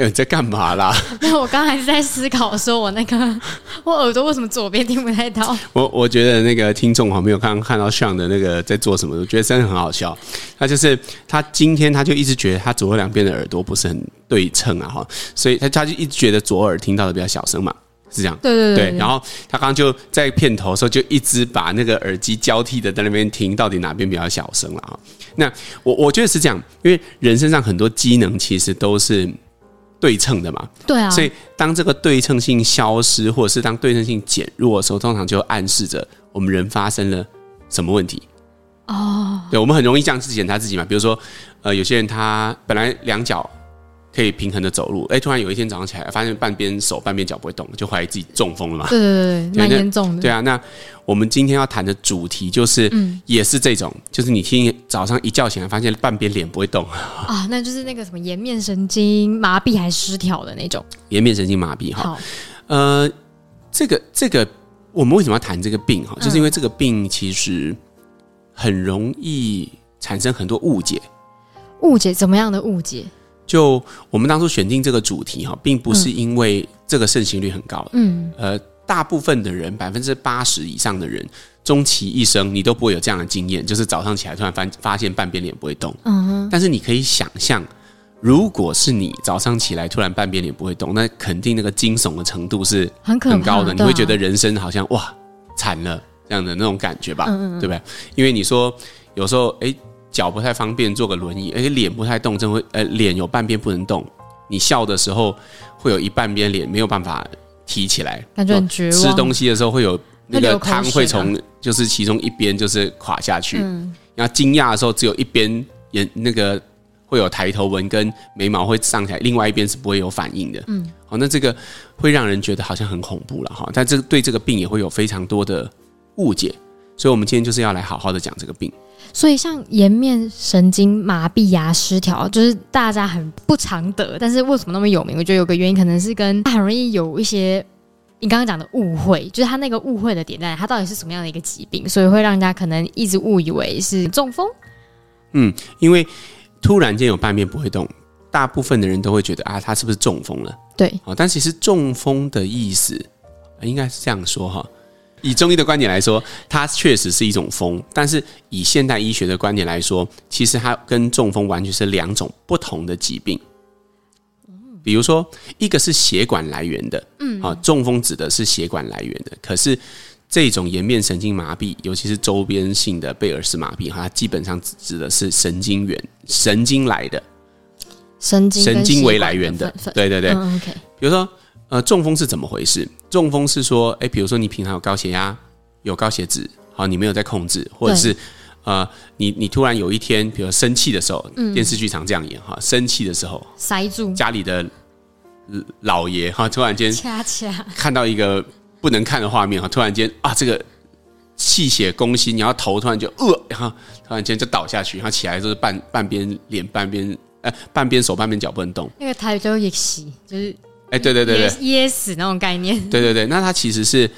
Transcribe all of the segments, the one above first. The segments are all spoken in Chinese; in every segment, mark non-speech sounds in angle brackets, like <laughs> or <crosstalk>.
哎，你在干嘛啦？<laughs> 那我刚还是在思考，说我那个我耳朵为什么左边听不太到？我我觉得那个听众哈没有刚刚看到像的那个在做什么，我觉得真的很好笑。他就是他今天他就一直觉得他左右两边的耳朵不是很对称啊哈，所以他他就一直觉得左耳听到的比较小声嘛，是这样。对对对，对，对。然后他刚刚就在片头的时候就一直把那个耳机交替的在那边听，到底哪边比较小声了啊？那我我觉得是这样，因为人身上很多机能其实都是。对称的嘛，对啊，所以当这个对称性消失，或者是当对称性减弱的时候，通常就暗示着我们人发生了什么问题哦。对，我们很容易这样子检查自己嘛，比如说，呃，有些人他本来两脚。可以平衡的走路，哎，突然有一天早上起来，发现半边手、半边脚不会动，就怀疑自己中风了嘛？对对对，蛮严重的。对啊，那我们今天要谈的主题就是，嗯，也是这种，就是你听早上一觉醒来，发现半边脸不会动啊，那就是那个什么颜面神经麻痹还失调的那种。颜面神经麻痹哈，呃，这个这个，我们为什么要谈这个病哈？就是因为这个病其实很容易产生很多误解。误解？怎么样的误解？就我们当初选定这个主题哈，并不是因为这个盛行率很高，嗯，呃，大部分的人百分之八十以上的人，终其一生你都不会有这样的经验，就是早上起来突然发发现半边脸不会动，嗯哼，但是你可以想象，如果是你早上起来突然半边脸不会动，那肯定那个惊悚的程度是很很高的，你会觉得人生好像哇惨了这样的那种感觉吧，对不对？因为你说有时候哎。脚不太方便坐个轮椅，而且脸不太动，真会呃脸有半边不能动。你笑的时候会有一半边脸没有办法提起来，感觉很绝望。吃东西的时候会有那个汤会从就是其中一边就是垮下去。嗯，然后惊讶的时候只有一边眼那个会有抬头纹跟眉毛会上起来，另外一边是不会有反应的。嗯，好，那这个会让人觉得好像很恐怖了哈。但这对这个病也会有非常多的误解，所以我们今天就是要来好好的讲这个病。所以，像颜面神经麻痹呀、失调，就是大家很不常得，但是为什么那么有名？我觉得有个原因，可能是跟它很容易有一些你刚刚讲的误会，就是它那个误会的点在哪，他到底是什么样的一个疾病，所以会让人家可能一直误以为是中风。嗯，因为突然间有半边不会动，大部分的人都会觉得啊，他是不是中风了？对，但其实中风的意思应该是这样说哈。以中医的观点来说，它确实是一种风，但是以现代医学的观点来说，其实它跟中风完全是两种不同的疾病。比如说，一个是血管来源的，嗯，啊，中风指的是血管来源的，可是这种颜面神经麻痹，尤其是周边性的贝尔氏麻痹，哈，它基本上指指的是神经元、神经来的，神经神经为来源的，对对对，嗯，OK。比如说。呃，中风是怎么回事？中风是说，哎，比如说你平常有高血压、有高血脂，好，你没有在控制，或者是呃，你你突然有一天，比如生气的时候，嗯、电视剧常这样演哈，生气的时候塞住家里的老爷哈，突然间恰恰看到一个不能看的画面哈，突然间啊，这个气血攻心，你要头突然就呃，然后突然间就倒下去，然后起来就是半半边脸、半边呃半边手、半边脚不能动。那个台语叫逆袭，就是。哎，对对对对，噎死那种概念。对对对，那它其实是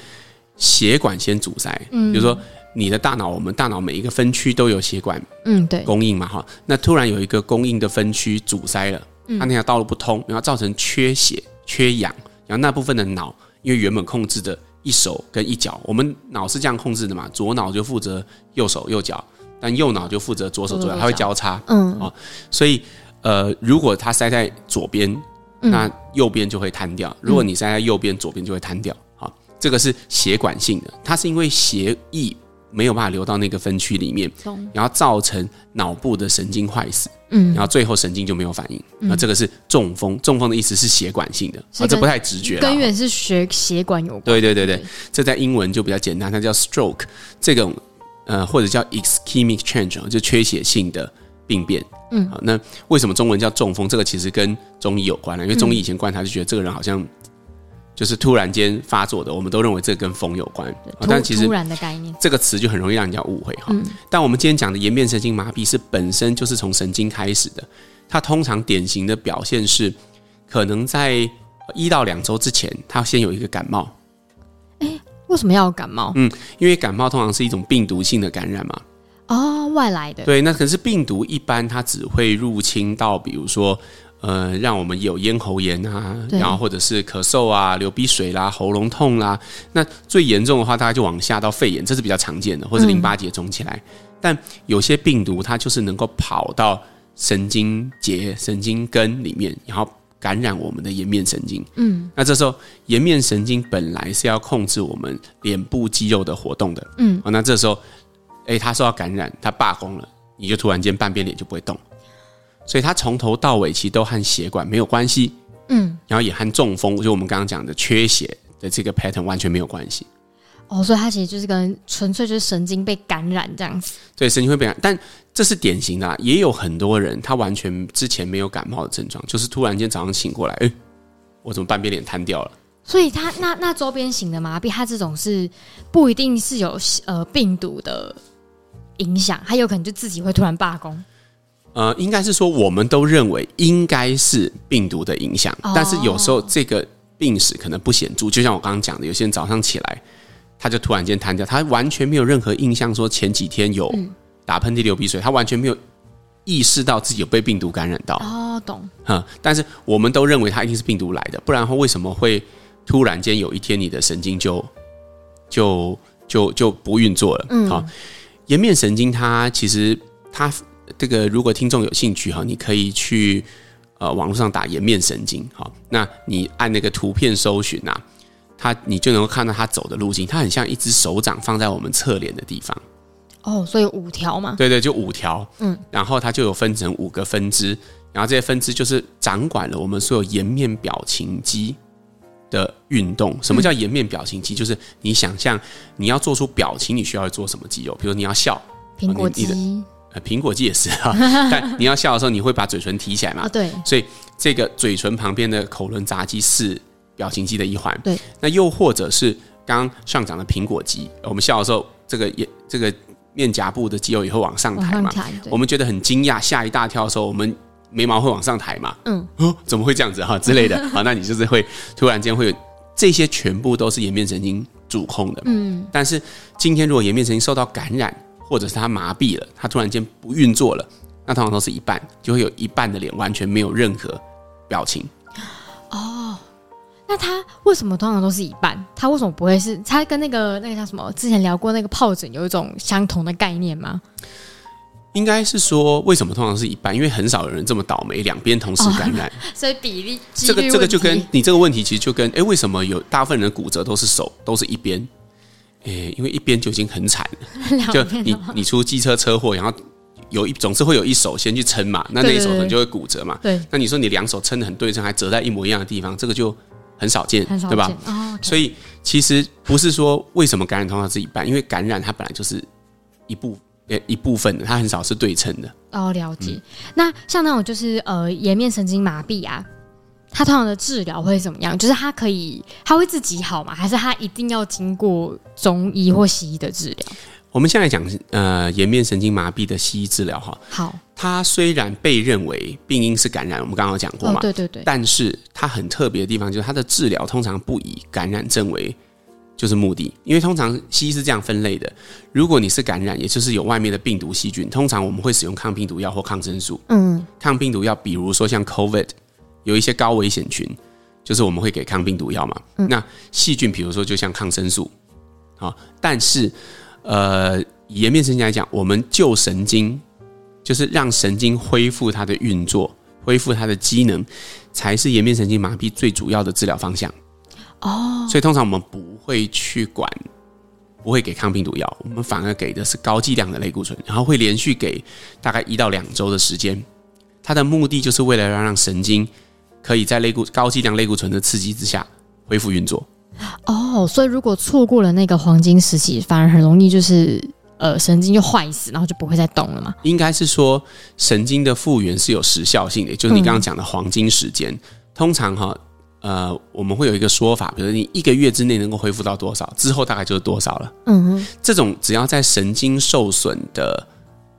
血管先阻塞。嗯，比如说你的大脑，我们大脑每一个分区都有血管，嗯，对，供应嘛哈。那突然有一个供应的分区阻塞了，它那条道路不通，然后造成缺血、缺氧，然后那部分的脑，因为原本控制的一手跟一脚，我们脑是这样控制的嘛，左脑就负责右手右脚，但右脑就负责左手左脚，它会交叉，嗯啊，所以呃，如果它塞在左边。那右边就会瘫掉。如果你塞在右边，左边就会瘫掉。好，这个是血管性的，它是因为血液没有办法流到那个分区里面，然后造成脑部的神经坏死。嗯，然后最后神经就没有反应。那这个是中风。中风的意思是血管性的，啊，这不太直觉。根源是血血管有关。对对对对，这在英文就比较简单，它叫 stroke。这种呃，或者叫 ischemic change，就缺血性的病变。嗯，好，那为什么中文叫中风？这个其实跟中医有关了，因为中医以前观察就觉得这个人好像就是突然间发作的，我们都认为这个跟风有关。但其实突然的概念，这个词就很容易让人家误会哈。嗯，但我们今天讲的颜面神经麻痹是本身就是从神经开始的，它通常典型的表现是可能在一到两周之前，他先有一个感冒。哎，为什么要感冒？嗯，因为感冒通常是一种病毒性的感染嘛。哦，外来的。对，那可是病毒一般它只会入侵到，比如说。呃，让我们有咽喉炎啊，然后或者是咳嗽啊、流鼻水啦、喉咙痛啦。那最严重的话，大概就往下到肺炎，这是比较常见的，或者淋巴结肿起来。嗯、但有些病毒它就是能够跑到神经节、神经根里面，然后感染我们的颜面神经。嗯，那这时候颜面神经本来是要控制我们脸部肌肉的活动的。嗯，那这时候，哎，他受到感染，他罢工了，你就突然间半边脸就不会动。所以他从头到尾其实都和血管没有关系，嗯，然后也和中风，就我们刚刚讲的缺血的这个 pattern 完全没有关系。哦，所以它其实就是跟纯粹就是神经被感染这样子。对，神经会被感染，但这是典型的啊，也有很多人他完全之前没有感冒的症状，就是突然间早上醒过来，哎，我怎么半边脸瘫掉了？所以他那那周边型的麻痹，它这种是不一定是有呃病毒的影响，他有可能就自己会突然罢工。呃，应该是说，我们都认为应该是病毒的影响，哦、但是有时候这个病史可能不显著。就像我刚刚讲的，有些人早上起来，他就突然间瘫掉，他完全没有任何印象，说前几天有打喷嚏、流鼻水，他完全没有意识到自己有被病毒感染到。哦，懂。哈，但是我们都认为他一定是病毒来的，不然的话为什么会突然间有一天你的神经就就就就不运作了？嗯，好，颜面神经它其实它。这个如果听众有兴趣哈，你可以去呃网络上打颜面神经哈，那你按那个图片搜寻呐，它你就能够看到它走的路径，它很像一只手掌放在我们侧脸的地方。哦，所以五条嘛？对对，就五条。嗯，然后它就有分成五个分支，然后这些分支就是掌管了我们所有颜面表情肌的运动。什么叫颜面表情肌？就是你想象你要做出表情，你需要做什么肌肉？比如你要笑，苹果肌。苹果肌也是啊，但 <laughs> 你要笑的时候，你会把嘴唇提起来嘛？对，所以这个嘴唇旁边的口轮匝肌是表情肌的一环。对，那又或者是刚刚上涨的苹果肌，我们笑的时候，这个也这个面颊部的肌肉也会往上抬嘛？我们觉得很惊讶、吓一大跳的时候，我们眉毛会往上抬嘛？嗯，哦，怎么会这样子哈之类的？<laughs> 好，那你就是会突然间会有这些全部都是颜面神经主控的。嗯，但是今天如果颜面神经受到感染，或者是他麻痹了，他突然间不运作了，那通常都是一半，就会有一半的脸完全没有任何表情。哦，那他为什么通常都是一半？他为什么不会是？他跟那个那个叫什么？之前聊过那个疱疹有一种相同的概念吗？应该是说，为什么通常是一半？因为很少有人这么倒霉，两边同时感染。哦、<laughs> 所以比例这个这个就跟你这个问题其实就跟哎，为什么有大部分人的骨折都是手都是一边？诶、欸，因为一边就已经很惨了，<laughs> 就你你出机车车祸，然后有一总是会有一手先去撑嘛，那那一手可能就会骨折嘛。对，那你说你两手撑的很对称，还折在一模一样的地方，这个就很少见，对吧？哦 okay、所以其实不是说为什么感染通常是一半，因为感染它本来就是一部呃一部分的，它很少是对称的。哦，了解。嗯、那像那种就是呃颜面神经麻痹啊。它通常的治疗会怎么样？就是它可以，它会自己好吗？还是它一定要经过中医或西医的治疗？我们现在讲呃颜面神经麻痹的西医治疗哈。好，它虽然被认为病因是感染，我们刚刚有讲过嘛、哦，对对对。但是它很特别的地方就是它的治疗通常不以感染症为就是目的，因为通常西医是这样分类的：如果你是感染，也就是有外面的病毒细菌，通常我们会使用抗病毒药或抗生素。嗯，抗病毒药比如说像 COVID。有一些高危险群，就是我们会给抗病毒药嘛。嗯、那细菌，比如说就像抗生素，好，但是呃，颜面神经来讲，我们救神经，就是让神经恢复它的运作，恢复它的机能，才是颜面神经麻痹最主要的治疗方向。哦，所以通常我们不会去管，不会给抗病毒药，我们反而给的是高剂量的类固醇，然后会连续给大概一到两周的时间。它的目的就是为了要让神经。可以在类固高剂量类固醇的刺激之下恢复运作。哦，所以如果错过了那个黄金时期，反而很容易就是呃神经就坏死，然后就不会再动了嘛？应该是说神经的复原是有时效性的，就是你刚刚讲的黄金时间。嗯、通常哈呃我们会有一个说法，比如你一个月之内能够恢复到多少，之后大概就是多少了。嗯哼，这种只要在神经受损的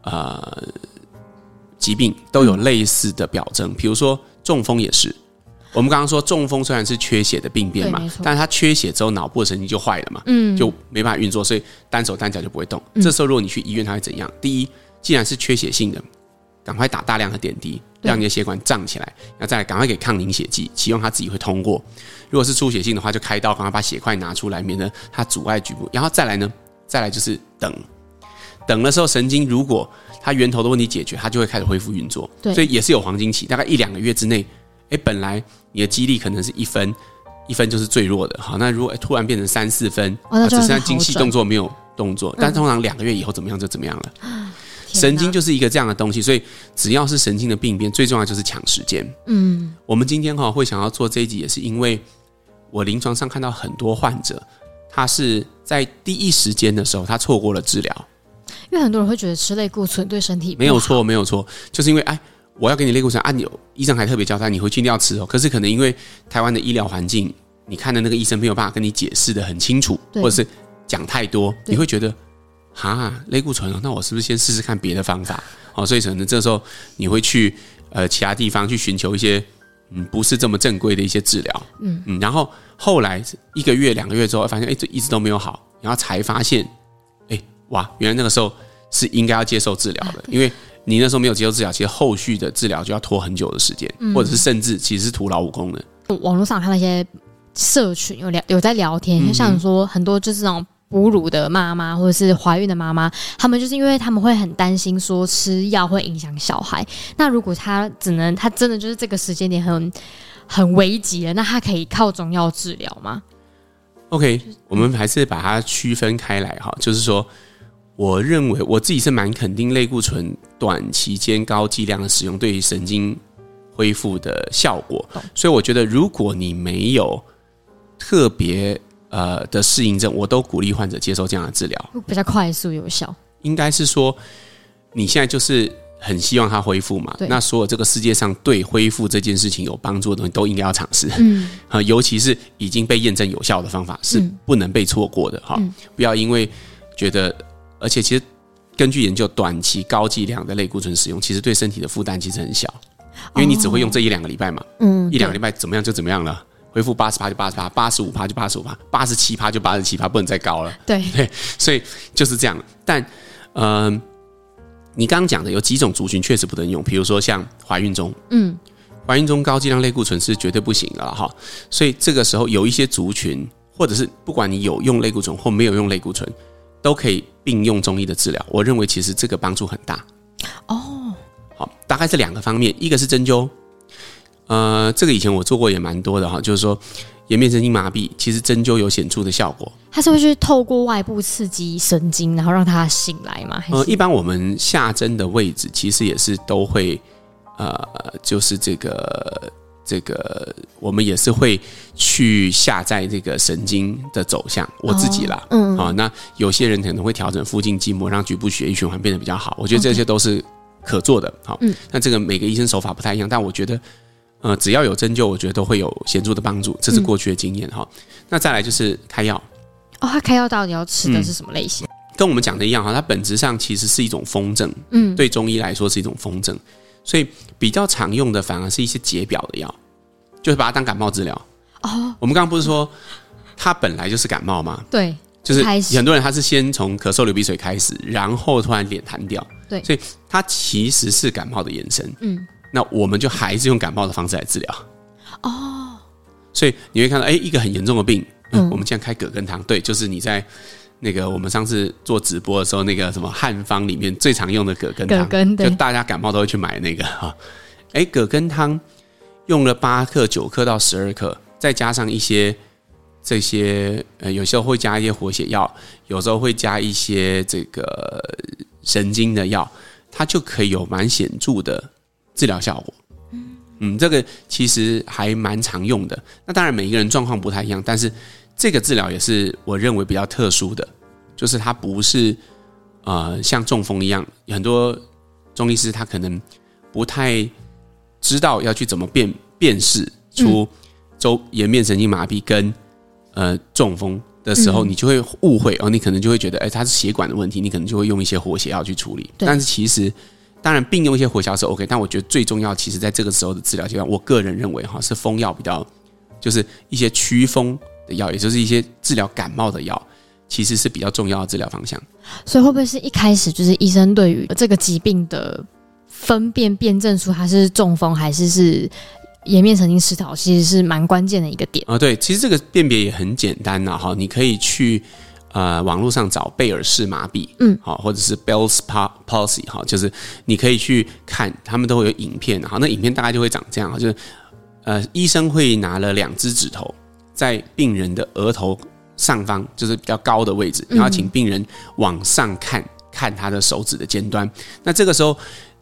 呃疾病都有类似的表征，比如说。中风也是，我们刚刚说中风虽然是缺血的病变嘛，但是它缺血之后脑部的神经就坏了嘛，嗯，就没办法运作，所以单手单脚就不会动。嗯、这时候如果你去医院，它会怎样？第一，既然是缺血性的，赶快打大量的点滴，让你的血管胀起来，然后再来赶快给抗凝血剂，期望它自己会通过。如果是出血性的话，就开刀，赶快把血块拿出来，免得它阻碍局部。然后再来呢，再来就是等，等的时候神经如果它源头的问题解决，它就会开始恢复运作。对，所以也是有黄金期，大概一两个月之内。哎，本来你的肌力可能是一分，一分就是最弱的。好，那如果突然变成三四分，哦、只剩下精细动作没有动作，嗯、但通常两个月以后怎么样就怎么样了。哪 <laughs> 神经就是一个这样的东西，所以只要是神经的病变，最重要就是抢时间。嗯，我们今天哈会想要做这一集，也是因为我临床上看到很多患者，他是在第一时间的时候他错过了治疗，因为很多人会觉得吃类固醇对身体没有错，没有错，就是因为哎。我要给你类固醇按钮，医生还特别交代你回去一定要吃哦。可是可能因为台湾的医疗环境，你看的那个医生没有办法跟你解释的很清楚，或者是讲太多，你会觉得哈类固醇哦，那我是不是先试试看别的方法？哦，所以可能这时候你会去呃其他地方去寻求一些嗯不是这么正规的一些治疗，嗯嗯，然后后来一个月两个月之后发现哎这一直都没有好，然后才发现哎哇原来那个时候是应该要接受治疗的，因为。你那时候没有接受治疗，其实后续的治疗就要拖很久的时间，嗯、或者是甚至其实是徒劳无功的。网络上看那些社群有聊有在聊天，嗯、哼像说很多就是那种哺乳的妈妈或者是怀孕的妈妈，他们就是因为他们会很担心说吃药会影响小孩。那如果他只能他真的就是这个时间点很很危急了，那他可以靠中药治疗吗？OK，我们还是把它区分开来哈，就是说。我认为我自己是蛮肯定类固醇短期间高剂量的使用对于神经恢复的效果，所以我觉得如果你没有特别呃的适应症，我都鼓励患者接受这样的治疗，比较快速有效。应该是说你现在就是很希望它恢复嘛？对那所有这个世界上对恢复这件事情有帮助的东西都应该要尝试，嗯，啊，<laughs> 尤其是已经被验证有效的方法是不能被错过的哈，嗯、不要因为觉得。而且其实根据研究，短期高剂量的类固醇使用，其实对身体的负担其实很小，因为你只会用这一两个礼拜嘛，嗯，一两个礼拜怎么样就怎么样了，恢复八十趴就八十趴，八十五趴就八十五趴，八十七趴就八十七趴，不能再高了。对 <laughs> 对，所以就是这样。但嗯、呃，你刚刚讲的有几种族群确实不能用，比如说像怀孕中，嗯，怀孕中高剂量类固醇是绝对不行的了哈。所以这个时候有一些族群，或者是不管你有用类固醇或没有用类固醇。都可以并用中医的治疗，我认为其实这个帮助很大。哦，好，大概是两个方面，一个是针灸，呃，这个以前我做过也蛮多的哈，就是说颜面神经麻痹，其实针灸有显著的效果。它是会去透过外部刺激神经，然后让它醒来吗？呃，一般我们下针的位置其实也是都会，呃，就是这个。这个我们也是会去下在这个神经的走向，我自己啦，嗯，好，那有些人可能会调整附近筋膜，让局部血液循环变得比较好。我觉得这些都是可做的，好，嗯，那这个每个医生手法不太一样，但我觉得，呃，只要有针灸，我觉得都会有显著的帮助，这是过去的经验哈。那再来就是开药，哦，他开药到底要吃的是什么类型？跟我们讲的一样哈，它本质上其实是一种风症，嗯，对中医来说是一种风症。所以比较常用的反而是一些解表的药，就是把它当感冒治疗。哦，我们刚刚不是说他本来就是感冒吗？对，就是很多人他是先从咳嗽流鼻水开始，然后突然脸瘫掉。对，所以它其实是感冒的延伸。嗯，那我们就还是用感冒的方式来治疗。哦，所以你会看到，哎，一个很严重的病，嗯，我们现在开葛根汤，对，就是你在。那个我们上次做直播的时候，那个什么汉方里面最常用的葛根汤，就大家感冒都会去买那个哈。哎，葛根汤用了八克、九克到十二克，再加上一些这些呃，有时候会加一些活血药，有时候会加一些这个神经的药，它就可以有蛮显著的治疗效果。嗯，这个其实还蛮常用的。那当然每一个人状况不太一样，但是。这个治疗也是我认为比较特殊的，就是它不是呃像中风一样，很多中医师他可能不太知道要去怎么辨辨识出周颜面神经麻痹跟呃中风的时候，你就会误会哦，你可能就会觉得哎，它是血管的问题，你可能就会用一些活血药去处理。但是其实当然并用一些活消是 OK，但我觉得最重要，其实在这个时候的治疗阶段，我个人认为哈是风药比较，就是一些祛风的药，也就是一些治疗感冒的药，其实是比较重要的治疗方向。所以会不会是一开始就是医生对于这个疾病的分辨辨证出它是中风还是是颜面神经失调，其实是蛮关键的一个点啊？对，其实这个辨别也很简单呐，哈，你可以去。呃，网络上找贝尔氏麻痹，嗯，好，或者是 Bell's palsy，哈，就是你可以去看，他们都会有影片，好，那影片大概就会长这样，就是呃，医生会拿了两只指头在病人的额头上方，就是比较高的位置，然后请病人往上看，看他的手指的尖端。那这个时候，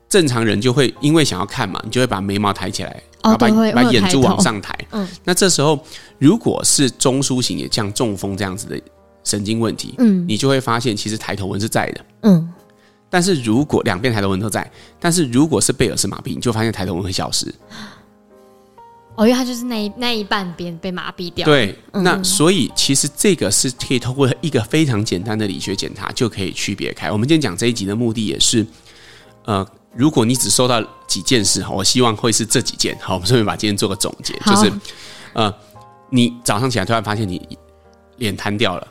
正常人就会因为想要看嘛，你就会把眉毛抬起来，哦，把对，把眼珠往上抬，嗯，那这时候如果是中枢型，也像中风这样子的。神经问题，嗯，你就会发现其实抬头纹是在的，嗯，但是如果两边抬头纹都在，但是如果是贝尔氏麻痹，你就发现抬头纹会消失。哦，因为它就是那一那一半边被麻痹掉。对，嗯、那所以其实这个是可以通过一个非常简单的理学检查就可以区别开。我们今天讲这一集的目的也是，呃，如果你只收到几件事哈，我希望会是这几件。好，我们顺便把今天做个总结，就是，呃，你早上起来突然发现你脸瘫掉了。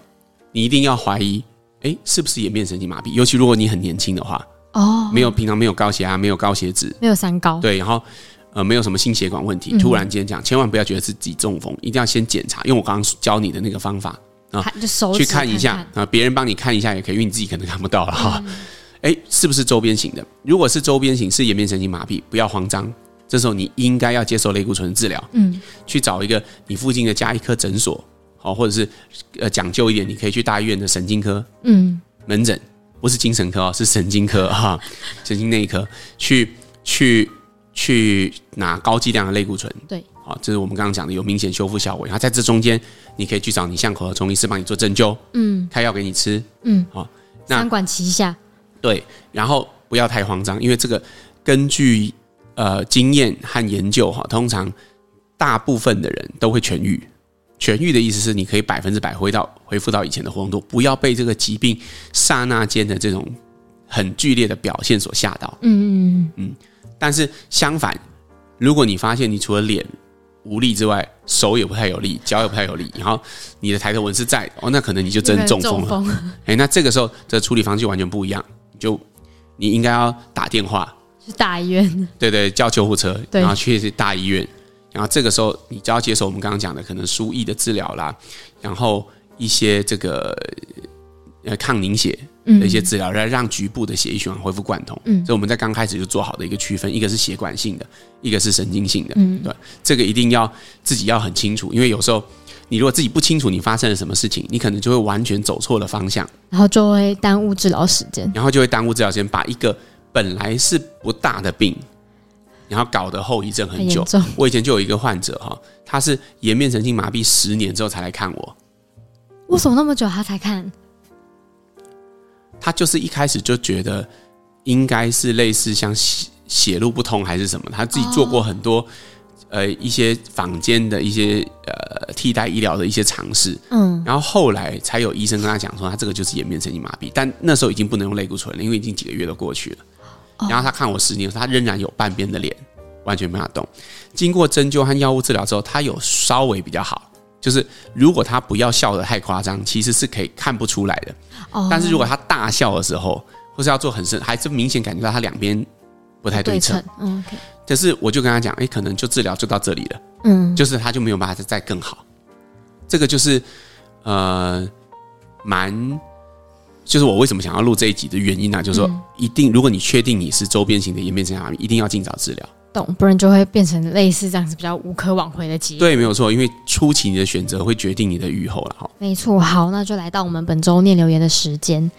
你一定要怀疑，哎，是不是颜面神经麻痹？尤其如果你很年轻的话，哦，没有平常没有高血压，没有高血脂，没有三高，对，然后呃，没有什么心血管问题，突然间这样，千万不要觉得自己中风，一定要先检查，用我刚刚教你的那个方法啊，去看一下啊，别人帮你看一下也可以，因为你自己可能看不到了哈。哎，是不是周边型的？如果是周边型，是颜面神经麻痹，不要慌张，这时候你应该要接受类固醇治疗，嗯，去找一个你附近的加医科诊所。好，或者是呃讲究一点，你可以去大医院的神经科，嗯，门诊不是精神科哦，是神经科哈，神经内科去去去拿高剂量的类固醇，对，好，这是我们刚刚讲的有明显修复效果。然后在这中间，你可以去找你巷口的中医师帮你做针灸，嗯，开药给你吃，嗯，好，那三管齐下，对，然后不要太慌张，因为这个根据呃经验和研究哈，通常大部分的人都会痊愈。痊愈的意思是，你可以百分之百回到恢复到以前的活动度，不要被这个疾病刹那间的这种很剧烈的表现所吓到。嗯嗯嗯嗯。但是相反，如果你发现你除了脸无力之外，手也不太有力，脚也不太有力，然后你的抬头纹是在哦，那可能你就真中风了。<laughs> 哎，那这个时候这处理方式完全不一样，就你应该要打电话去大医院，对对，叫救护车，然后去大医院。然后这个时候，你就要接受我们刚刚讲的可能输液的治疗啦，然后一些这个呃抗凝血的一些治疗，来让局部的血液循环恢复贯通。嗯，所以我们在刚开始就做好的一个区分，一个是血管性的，一个是神经性的。嗯，对，这个一定要自己要很清楚，因为有时候你如果自己不清楚你发生了什么事情，你可能就会完全走错了方向，然后就会耽误治疗时间，然后就会耽误治疗时间，把一个本来是不大的病。然后搞得后遗症很久。很我以前就有一个患者哈，他是颜面神经麻痹十年之后才来看我。为什么那么久他才看？他就是一开始就觉得应该是类似像血血路不通还是什么，他自己做过很多、哦、呃一些坊间的一些呃替代医疗的一些尝试。嗯，然后后来才有医生跟他讲说，他这个就是颜面神经麻痹，但那时候已经不能用类固醇了，因为已经几个月都过去了。然后他看我十年，他仍然有半边的脸完全没法动。经过针灸和药物治疗之后，他有稍微比较好。就是如果他不要笑得太夸张，其实是可以看不出来的。但是如果他大笑的时候，或是要做很深，还是明显感觉到他两边不太对称。嗯，可是我就跟他讲，哎，可能就治疗就到这里了。嗯，就是他就没有办法再更好。这个就是呃，蛮。就是我为什么想要录这一集的原因呢、啊？就是说，一定如果你确定你是周边型的颜面神经麻痹，一定要尽早治疗。懂，不然就会变成类似这样子比较无可挽回的结果。对，没有错，因为初期你的选择会决定你的预后了。哈，没错。好，那就来到我们本周念留言的时间。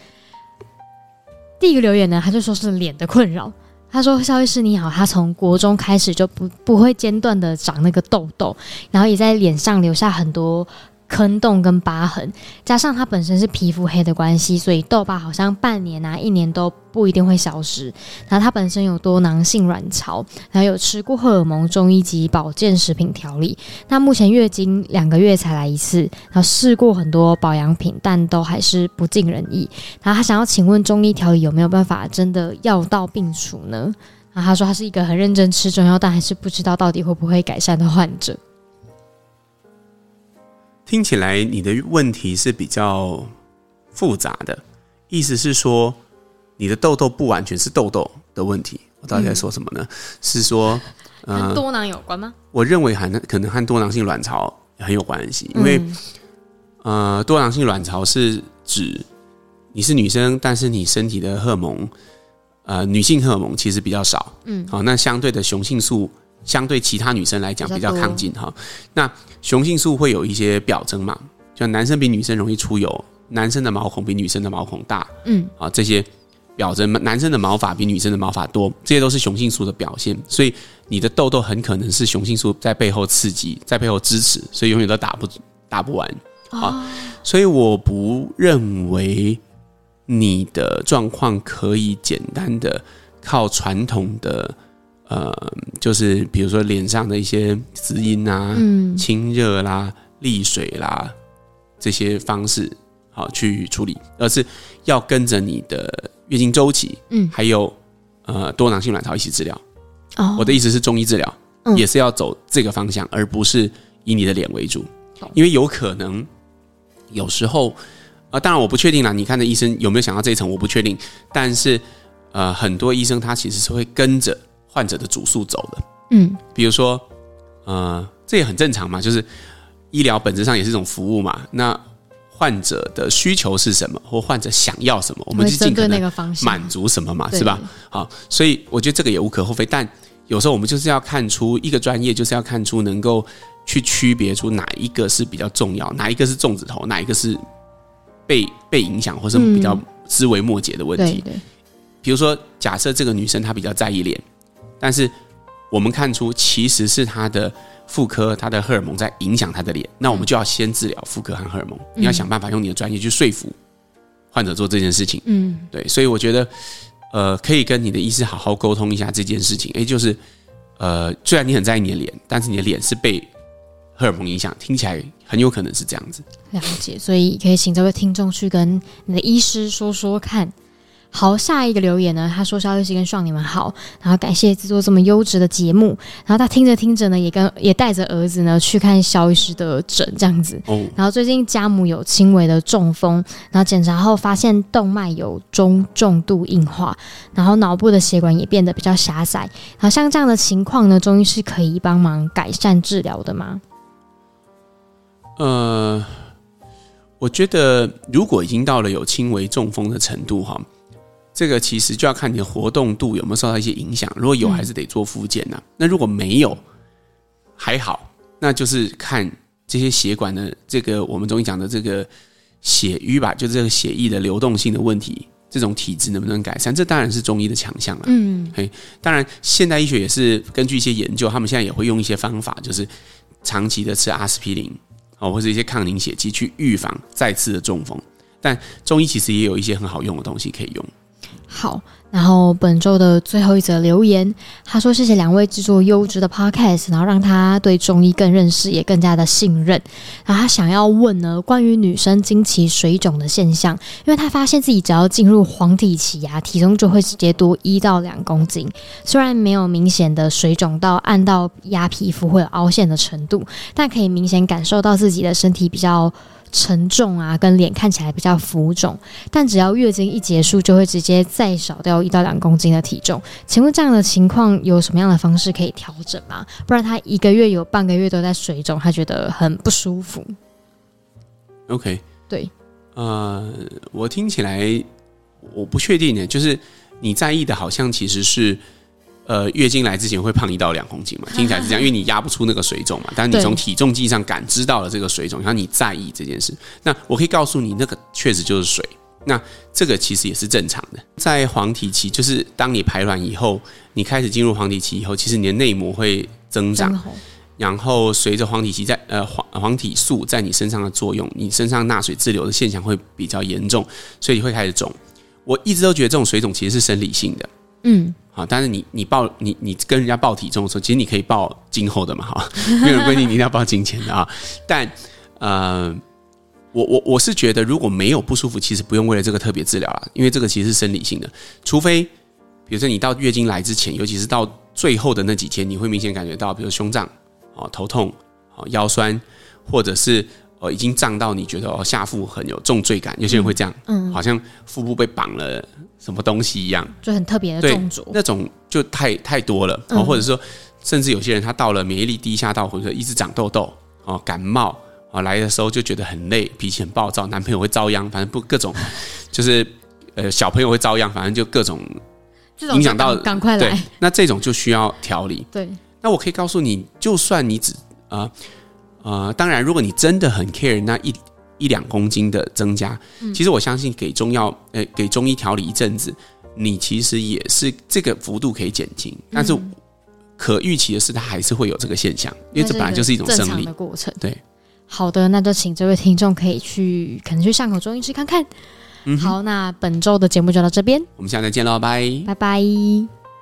第一个留言呢，他就说是脸的困扰。他说：“肖医师你好，他从国中开始就不不会间断的长那个痘痘，然后也在脸上留下很多。”坑洞跟疤痕，加上他本身是皮肤黑的关系，所以痘疤好像半年啊、一年都不一定会消失。然后他本身有多囊性卵巢，然后有吃过荷尔蒙、中医及保健食品调理。那目前月经两个月才来一次，然后试过很多保养品，但都还是不尽人意。然后他想要请问中医调理有没有办法真的药到病除呢？然后他说他是一个很认真吃中药，但还是不知道到底会不会改善的患者。听起来你的问题是比较复杂的，意思是说你的痘痘不完全是痘痘的问题。我到底在说什么呢？嗯、是说 <laughs> 呃，跟多囊有关吗？我认为和可能和多囊性卵巢很有关系，因为、嗯、呃，多囊性卵巢是指你是女生，但是你身体的荷尔蒙呃女性荷尔蒙其实比较少，嗯，好，那相对的雄性素。相对其他女生来讲比较亢进哈，那雄性素会有一些表征嘛，就男生比女生容易出油，男生的毛孔比女生的毛孔大，嗯，啊这些表征，男生的毛发比女生的毛发多，这些都是雄性素的表现，所以你的痘痘很可能是雄性素在背后刺激，在背后支持，所以永远都打不打不完啊，所以我不认为你的状况可以简单的靠传统的。呃，就是比如说脸上的一些滋阴啊、嗯、清热啦、利水啦这些方式，好去处理，而是要跟着你的月经周期，嗯，还有呃多囊性卵巢一起治疗。哦，我的意思是中医治疗，嗯，也是要走这个方向，而不是以你的脸为主，因为有可能有时候啊，呃，当然我不确定啦，你看的医生有没有想到这一层，我不确定，但是呃，很多医生他其实是会跟着。患者的主诉走了，嗯，比如说，呃，这也很正常嘛，就是医疗本质上也是一种服务嘛。那患者的需求是什么，或患者想要什么，我们就尽可能满足什么嘛，是吧？好，所以我觉得这个也无可厚非。但有时候我们就是要看出一个专业，就是要看出能够去区别出哪一个是比较重要，哪一个是重指头，哪一个是被被影响或是比较枝微末节的问题。对，比如说，假设这个女生她比较在意脸。但是我们看出，其实是他的妇科、他的荷尔蒙在影响他的脸。那我们就要先治疗妇科和荷尔蒙。你要想办法用你的专业去说服患者做这件事情。嗯，对。所以我觉得，呃，可以跟你的医师好好沟通一下这件事情。诶，就是，呃，虽然你很在意你的脸，但是你的脸是被荷尔蒙影响，听起来很有可能是这样子。了解。所以可以请这位听众去跟你的医师说说看。好，下一个留言呢？他说：“肖律师跟爽你们好，然后感谢制作这么优质的节目。然后他听着听着呢，也跟也带着儿子呢去看肖医师的诊，这样子。然后最近家母有轻微的中风，然后检查后发现动脉有中重度硬化，然后脑部的血管也变得比较狭窄。然后像这样的情况呢，中医是可以帮忙改善治疗的吗？”呃，我觉得如果已经到了有轻微中风的程度，哈。这个其实就要看你的活动度有没有受到一些影响，如果有，还是得做复健呢。那如果没有，还好，那就是看这些血管的这个我们中医讲的这个血瘀吧，就是这个血液的流动性的问题，这种体质能不能改善？这当然是中医的强项了。嗯，嘿，当然现代医学也是根据一些研究，他们现在也会用一些方法，就是长期的吃阿司匹林哦，或者一些抗凝血剂去预防再次的中风。但中医其实也有一些很好用的东西可以用。好，然后本周的最后一则留言，他说：“谢谢两位制作优质的 podcast，然后让他对中医更认识，也更加的信任。然后他想要问呢，关于女生经期水肿的现象，因为他发现自己只要进入黄体期啊，体重就会直接多一到两公斤。虽然没有明显的水肿到按到压皮肤会有凹陷的程度，但可以明显感受到自己的身体比较。”沉重啊，跟脸看起来比较浮肿，但只要月经一结束，就会直接再少掉一到两公斤的体重。请问这样的情况有什么样的方式可以调整吗？不然他一个月有半个月都在水肿，他觉得很不舒服。OK，对，呃，我听起来我不确定呢，就是你在意的，好像其实是。呃，月经来之前会胖一到两公斤嘛？听起来是这样，因为你压不出那个水肿嘛。但是你从体重计上感知到了这个水肿，然后你在意这件事。那我可以告诉你，那个确实就是水。那这个其实也是正常的。在黄体期，就是当你排卵以后，你开始进入黄体期以后，其实你的内膜会增长，然后随着黄体期在呃黄黄体素在你身上的作用，你身上钠水滞留的现象会比较严重，所以你会开始肿。我一直都觉得这种水肿其实是生理性的，嗯，好，但是你你报你你跟人家报体重的时候，其实你可以报今后的嘛，哈，没有人规定你一定要报金钱的啊。但呃，我我我是觉得如果没有不舒服，其实不用为了这个特别治疗了，因为这个其实是生理性的，除非比如说你到月经来之前，尤其是到最后的那几天，你会明显感觉到，比如胸胀、哦头痛、哦腰酸，或者是。哦，已经胀到你觉得哦下腹很有重罪感，有些人会这样，嗯，嗯。好像腹部被绑了什么东西一样，就很特别的重着，那种就太太多了，哦，或者说，甚至有些人他到了免疫力低下到或者一直长痘痘，哦，感冒，哦，来的时候就觉得很累，脾气很暴躁，男朋友会遭殃，反正不各种，就是呃小朋友会遭殃，反正就各种影响到，赶快来，那这种就需要调理，对，那我可以告诉你，就算你只啊。呃呃，当然，如果你真的很 care 那一一两公斤的增加，嗯、其实我相信给中药，呃，给中医调理一阵子，你其实也是这个幅度可以减轻。但是可预期的是，它还是会有这个现象，因为这本来就是一种生理的过程。对，好的，那就请这位听众可以去，可能去上口中医师看看。嗯、好，那本周的节目就到这边，我们下次再见喽，拜拜拜。